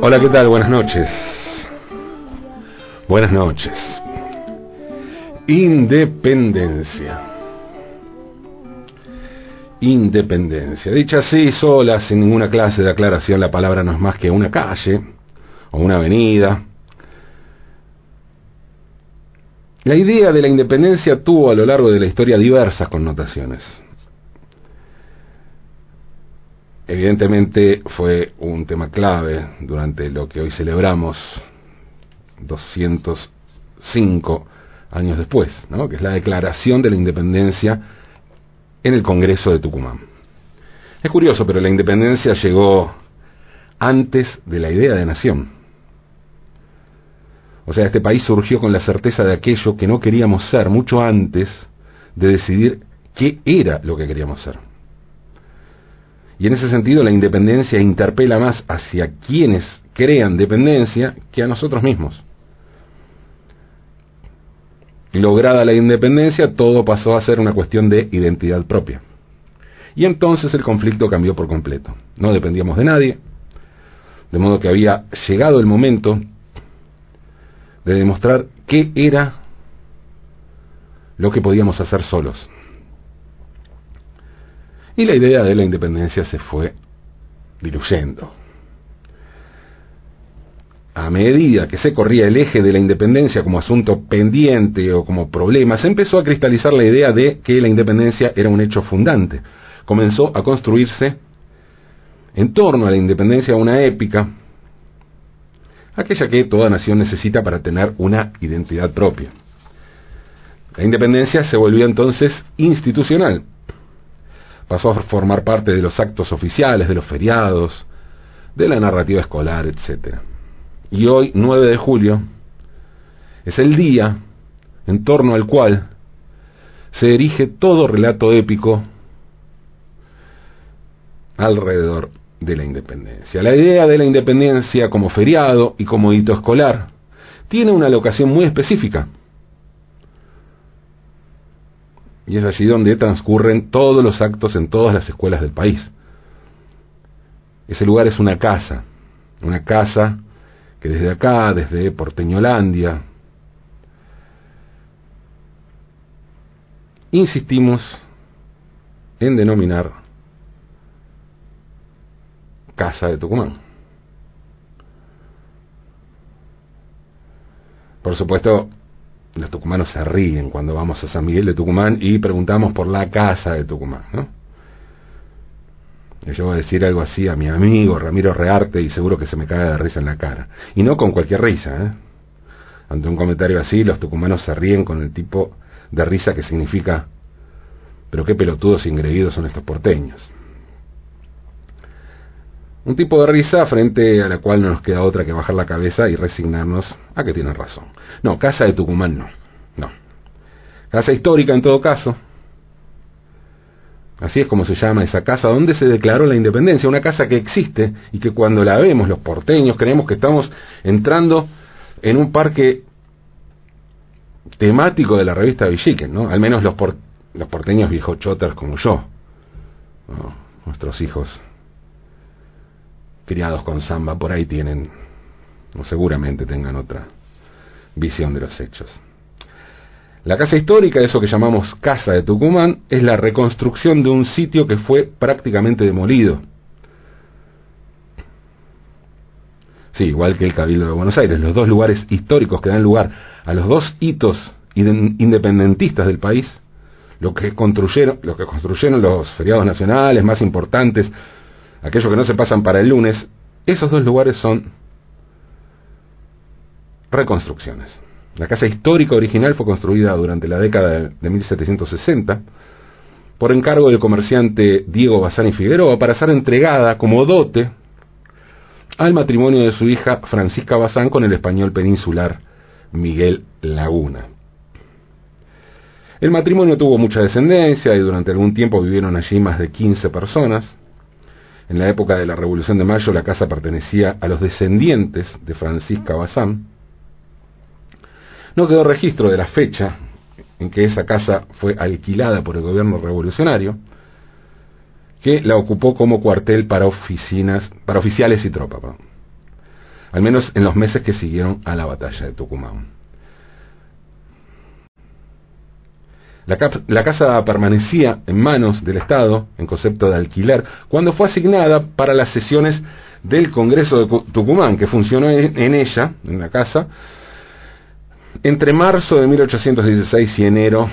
Hola, ¿qué tal? Buenas noches. Buenas noches. Independencia. Independencia. Dicha así, sola, sin ninguna clase de aclaración, la palabra no es más que una calle o una avenida. La idea de la independencia tuvo a lo largo de la historia diversas connotaciones. Evidentemente fue un tema clave durante lo que hoy celebramos 205 años después, ¿no? que es la declaración de la independencia en el Congreso de Tucumán. Es curioso, pero la independencia llegó antes de la idea de nación. O sea, este país surgió con la certeza de aquello que no queríamos ser mucho antes de decidir qué era lo que queríamos ser. Y en ese sentido la independencia interpela más hacia quienes crean dependencia que a nosotros mismos. Lograda la independencia, todo pasó a ser una cuestión de identidad propia. Y entonces el conflicto cambió por completo. No dependíamos de nadie, de modo que había llegado el momento de demostrar qué era lo que podíamos hacer solos. Y la idea de la independencia se fue diluyendo. A medida que se corría el eje de la independencia como asunto pendiente o como problema, se empezó a cristalizar la idea de que la independencia era un hecho fundante. Comenzó a construirse en torno a la independencia una épica, aquella que toda nación necesita para tener una identidad propia. La independencia se volvió entonces institucional, pasó a formar parte de los actos oficiales, de los feriados, de la narrativa escolar, etc. Y hoy, 9 de julio, es el día en torno al cual se erige todo relato épico alrededor de la independencia. La idea de la independencia como feriado y como hito escolar tiene una locación muy específica y es allí donde transcurren todos los actos en todas las escuelas del país. Ese lugar es una casa, una casa que desde acá, desde Porteñolandia, insistimos en denominar Casa de Tucumán. Por supuesto, los tucumanos se ríen cuando vamos a San Miguel de Tucumán y preguntamos por la casa de Tucumán, ¿no? yo voy a decir algo así a mi amigo Ramiro Rearte y seguro que se me cae de risa en la cara. Y no con cualquier risa, ¿eh? Ante un comentario así, los tucumanos se ríen con el tipo de risa que significa, pero qué pelotudos ingreídos son estos porteños. Un tipo de risa frente a la cual no nos queda otra que bajar la cabeza y resignarnos a que tienen razón. No, Casa de Tucumán no. No. Casa histórica en todo caso. Así es como se llama esa casa donde se declaró la independencia, una casa que existe y que cuando la vemos los porteños creemos que estamos entrando en un parque temático de la revista Villiquen, ¿no? Al menos los, los porteños viejochotas como yo, nuestros hijos criados con samba por ahí tienen, o seguramente tengan otra visión de los hechos. La casa histórica, eso que llamamos Casa de Tucumán, es la reconstrucción de un sitio que fue prácticamente demolido. Sí, igual que el Cabildo de Buenos Aires, los dos lugares históricos que dan lugar a los dos hitos independentistas del país, lo que construyeron, lo que construyeron los feriados nacionales más importantes, aquellos que no se pasan para el lunes, esos dos lugares son reconstrucciones. La casa histórica original fue construida durante la década de 1760 por encargo del comerciante Diego Bazán y Figueroa para ser entregada como dote al matrimonio de su hija Francisca Bazán con el español peninsular Miguel Laguna. El matrimonio tuvo mucha descendencia y durante algún tiempo vivieron allí más de 15 personas. En la época de la Revolución de Mayo la casa pertenecía a los descendientes de Francisca Bazán. No quedó registro de la fecha en que esa casa fue alquilada por el gobierno revolucionario que la ocupó como cuartel para oficinas, para oficiales y tropas, al menos en los meses que siguieron a la batalla de Tucumán. La, casa permanecía en manos del Estado, en concepto de alquiler, cuando fue asignada para las sesiones del Congreso de Tucumán, que funcionó en ella, en la casa, entre marzo de 1816 y enero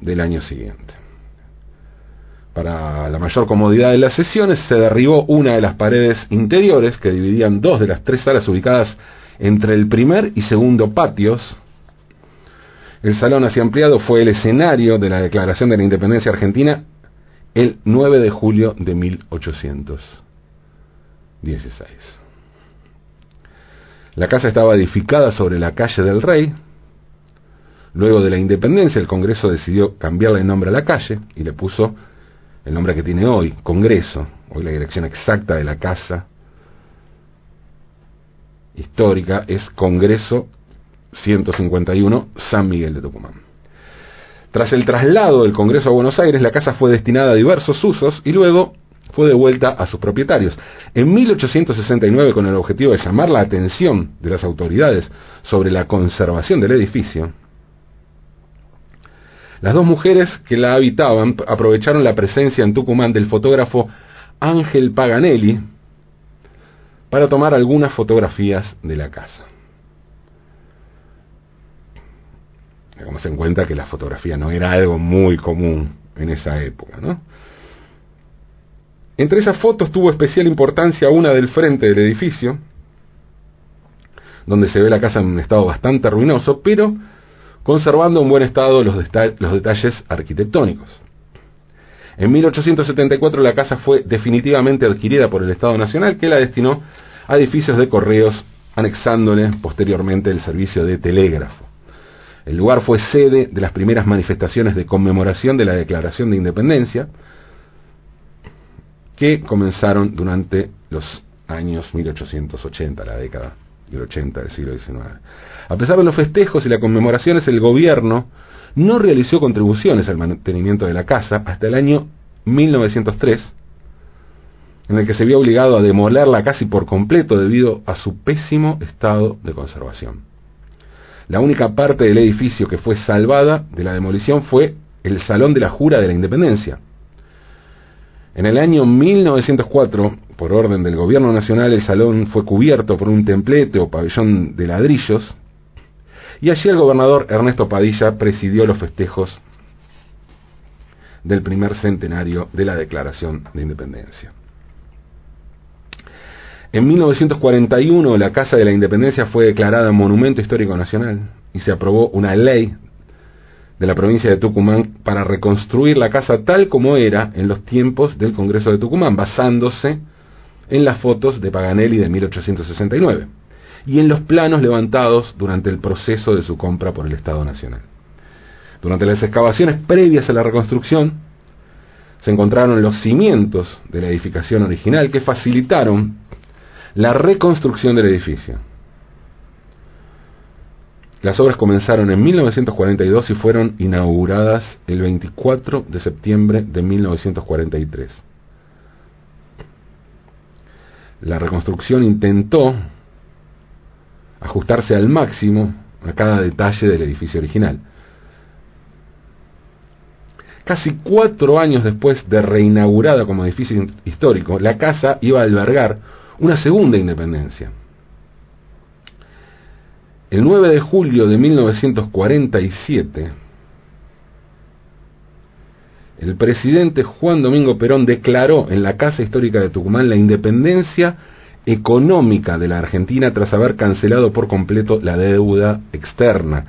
del año siguiente. Para la mayor comodidad de las sesiones se derribó una de las paredes interiores que dividían dos de las tres salas ubicadas entre el primer y segundo patios. El salón así ampliado fue el escenario de la Declaración de la Independencia Argentina el 9 de julio de 1816. La casa estaba edificada sobre la calle del Rey. Luego de la independencia, el Congreso decidió cambiarle el nombre a la calle y le puso el nombre que tiene hoy, Congreso, hoy la dirección exacta de la casa histórica es Congreso 151 San Miguel de Tucumán. Tras el traslado del Congreso a Buenos Aires, la casa fue destinada a diversos usos y luego fue devuelta a sus propietarios. En 1869, con el objetivo de llamar la atención de las autoridades sobre la conservación del edificio, las dos mujeres que la habitaban aprovecharon la presencia en Tucumán del fotógrafo Ángel Paganelli para tomar algunas fotografías de la casa. Tengamos en cuenta que la fotografía no era algo muy común en esa época. Entre esas fotos tuvo especial importancia una del frente del edificio, donde se ve la casa en un estado bastante ruinoso, pero conservando en buen estado los, los detalles arquitectónicos. En 1874 la casa fue definitivamente adquirida por el Estado Nacional, que la destinó a edificios de correos, anexándole posteriormente el servicio de telégrafo. El lugar fue sede de las primeras manifestaciones de conmemoración de la Declaración de Independencia, que comenzaron durante los años 1880, la década del 80 del siglo XIX. A pesar de los festejos y las conmemoraciones, el gobierno no realizó contribuciones al mantenimiento de la casa hasta el año 1903, en el que se vio obligado a demolerla casi por completo debido a su pésimo estado de conservación. La única parte del edificio que fue salvada de la demolición fue el Salón de la Jura de la Independencia. En el año 1904, por orden del Gobierno Nacional, el salón fue cubierto por un templete o pabellón de ladrillos y allí el gobernador Ernesto Padilla presidió los festejos del primer centenario de la Declaración de Independencia. En 1941 la Casa de la Independencia fue declarada Monumento Histórico Nacional y se aprobó una ley de la provincia de Tucumán para reconstruir la casa tal como era en los tiempos del Congreso de Tucumán, basándose en las fotos de Paganelli de 1869 y en los planos levantados durante el proceso de su compra por el Estado Nacional. Durante las excavaciones previas a la reconstrucción, se encontraron los cimientos de la edificación original que facilitaron la reconstrucción del edificio. Las obras comenzaron en 1942 y fueron inauguradas el 24 de septiembre de 1943. La reconstrucción intentó ajustarse al máximo a cada detalle del edificio original. Casi cuatro años después de reinaugurada como edificio histórico, la casa iba a albergar una segunda independencia. El 9 de julio de 1947, el presidente Juan Domingo Perón declaró en la Casa Histórica de Tucumán la independencia económica de la Argentina tras haber cancelado por completo la deuda externa.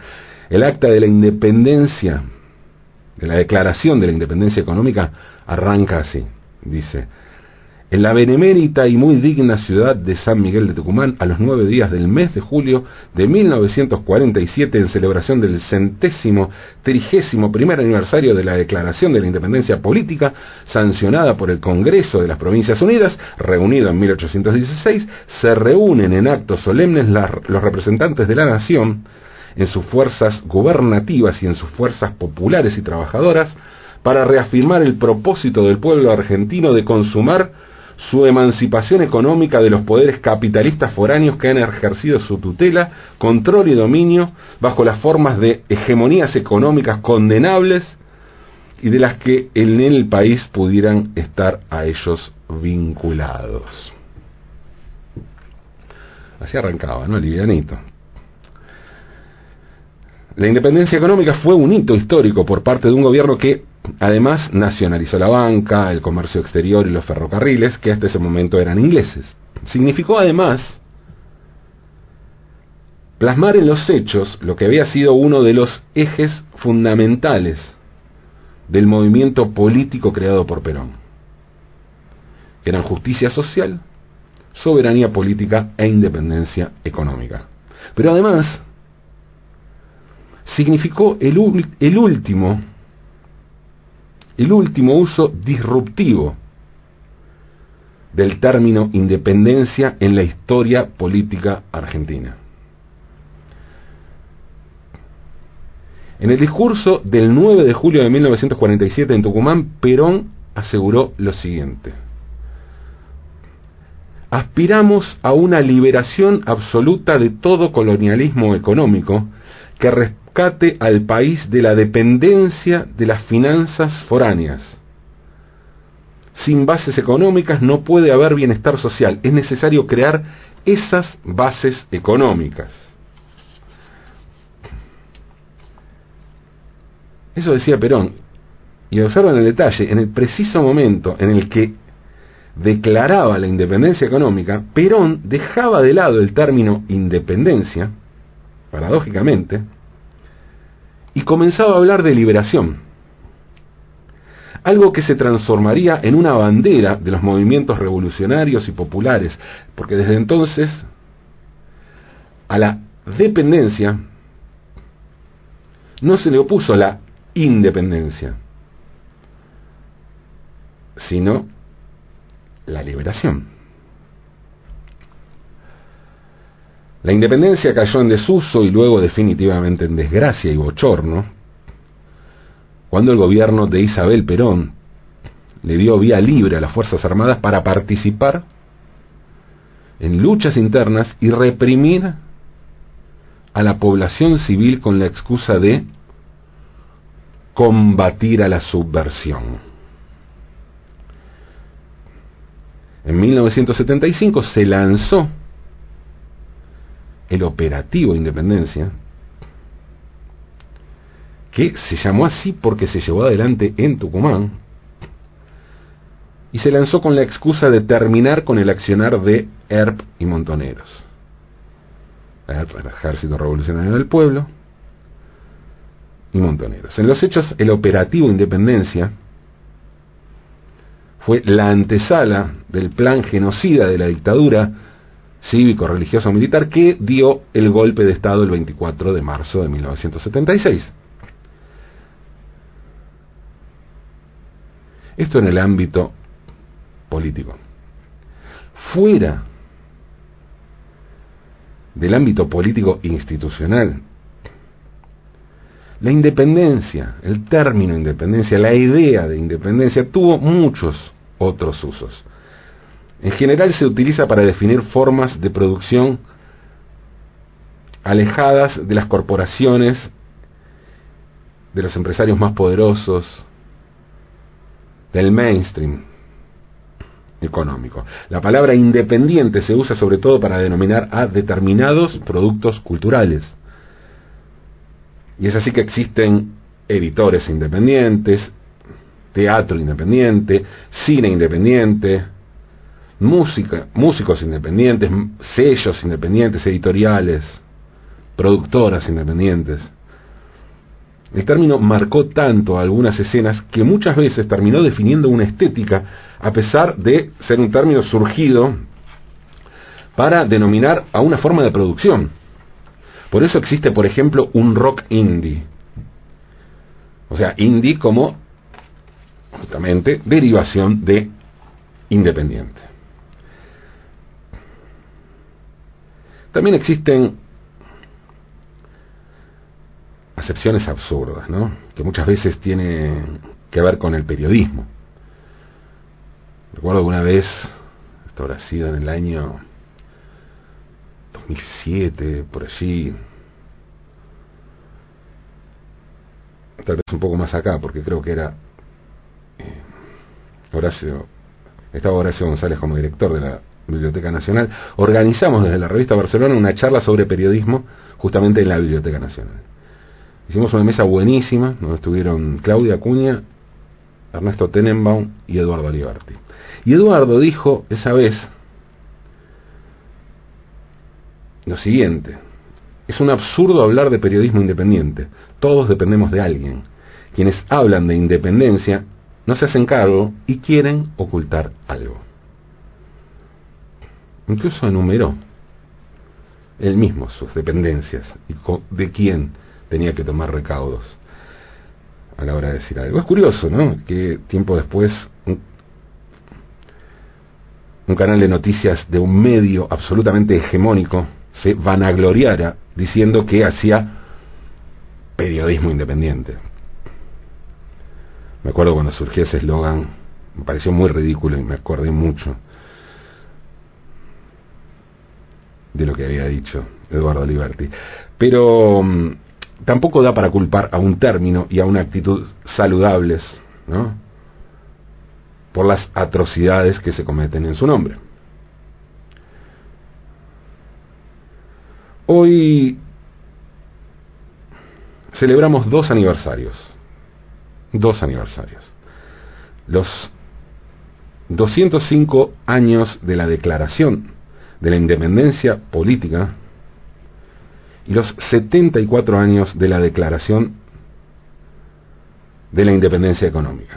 El acta de la independencia, de la declaración de la independencia económica, arranca así. Dice, en la benemérita y muy digna ciudad de San Miguel de Tucumán, a los nueve días del mes de julio de 1947, en celebración del centésimo trigésimo primer aniversario de la Declaración de la Independencia Política, sancionada por el Congreso de las Provincias Unidas, reunido en 1816, se reúnen en actos solemnes los representantes de la nación, en sus fuerzas gubernativas y en sus fuerzas populares y trabajadoras, para reafirmar el propósito del pueblo argentino de consumar su emancipación económica de los poderes capitalistas foráneos que han ejercido su tutela, control y dominio bajo las formas de hegemonías económicas condenables y de las que en el país pudieran estar a ellos vinculados. Así arrancaba, ¿no? Livianito. La independencia económica fue un hito histórico por parte de un gobierno que además nacionalizó la banca, el comercio exterior y los ferrocarriles, que hasta ese momento eran ingleses. Significó además plasmar en los hechos lo que había sido uno de los ejes fundamentales del movimiento político creado por Perón, eran justicia social, soberanía política e independencia económica. Pero además, significó el, último, el último uso disruptivo del término independencia en la historia política argentina. En el discurso del 9 de julio de 1947 en Tucumán, Perón aseguró lo siguiente. Aspiramos a una liberación absoluta de todo colonialismo económico que rescate al país de la dependencia de las finanzas foráneas. Sin bases económicas no puede haber bienestar social. Es necesario crear esas bases económicas. Eso decía Perón. Y observan el detalle, en el preciso momento en el que declaraba la independencia económica, Perón dejaba de lado el término independencia, paradójicamente, y comenzaba a hablar de liberación, algo que se transformaría en una bandera de los movimientos revolucionarios y populares, porque desde entonces a la dependencia no se le opuso la independencia, sino la liberación. La independencia cayó en desuso y luego definitivamente en desgracia y bochorno cuando el gobierno de Isabel Perón le dio vía libre a las Fuerzas Armadas para participar en luchas internas y reprimir a la población civil con la excusa de combatir a la subversión. En 1975 se lanzó el operativo Independencia, que se llamó así porque se llevó adelante en Tucumán, y se lanzó con la excusa de terminar con el accionar de ERP y Montoneros. ERP, el Ejército Revolucionario del Pueblo, y Montoneros. En los hechos, el operativo Independencia fue la antesala del plan genocida de la dictadura cívico, religioso, militar que dio el golpe de Estado el 24 de marzo de 1976. Esto en el ámbito político. Fuera del ámbito político institucional, la independencia, el término independencia, la idea de independencia tuvo muchos otros usos. En general se utiliza para definir formas de producción alejadas de las corporaciones, de los empresarios más poderosos, del mainstream económico. La palabra independiente se usa sobre todo para denominar a determinados productos culturales. Y es así que existen editores independientes, teatro independiente, cine independiente, música, músicos independientes, sellos independientes, editoriales, productoras independientes. El término marcó tanto algunas escenas que muchas veces terminó definiendo una estética, a pesar de ser un término surgido para denominar a una forma de producción. Por eso existe, por ejemplo, un rock indie. O sea, indie como justamente derivación de independiente. También existen acepciones absurdas, ¿no? Que muchas veces tienen que ver con el periodismo. Recuerdo una vez, esto habrá sido en el año 2007, por allí, tal vez un poco más acá, porque creo que era eh, Horacio, estaba Horacio González como director de la Biblioteca Nacional, organizamos desde la revista Barcelona una charla sobre periodismo justamente en la Biblioteca Nacional. Hicimos una mesa buenísima, donde estuvieron Claudia Acuña, Ernesto Tenenbaum y Eduardo Aliberti. Y Eduardo dijo esa vez lo siguiente, es un absurdo hablar de periodismo independiente, todos dependemos de alguien. Quienes hablan de independencia no se hacen cargo y quieren ocultar algo. Incluso enumeró él mismo sus dependencias y de quién tenía que tomar recaudos a la hora de decir algo. Es curioso, ¿no? Que tiempo después un, un canal de noticias de un medio absolutamente hegemónico se vanagloriara diciendo que hacía periodismo independiente. Me acuerdo cuando surgió ese eslogan, me pareció muy ridículo y me acordé mucho de lo que había dicho Eduardo Liberti. Pero mm, tampoco da para culpar a un término y a una actitud saludables, ¿no? Por las atrocidades que se cometen en su nombre. Hoy celebramos dos aniversarios. Dos aniversarios. Los 205 años de la declaración de la independencia política y los 74 años de la declaración de la independencia económica.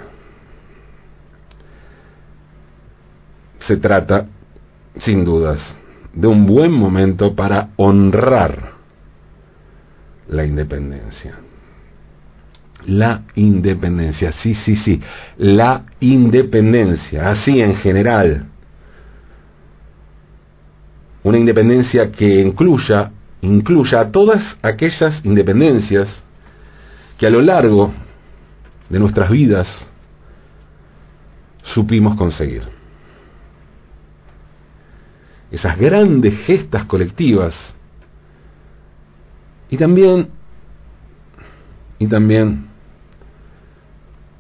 Se trata, sin dudas, de un buen momento para honrar la independencia. La independencia, sí, sí, sí, la independencia, así en general. Una independencia que incluya, incluya a todas aquellas independencias que a lo largo de nuestras vidas supimos conseguir. Esas grandes gestas colectivas y también, y también,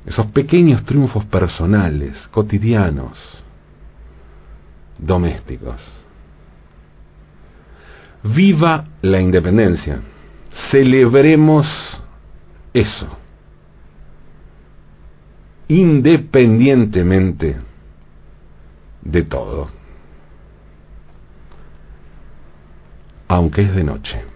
esos pequeños triunfos personales, cotidianos, domésticos. Viva la independencia. Celebremos eso. Independientemente de todo. Aunque es de noche.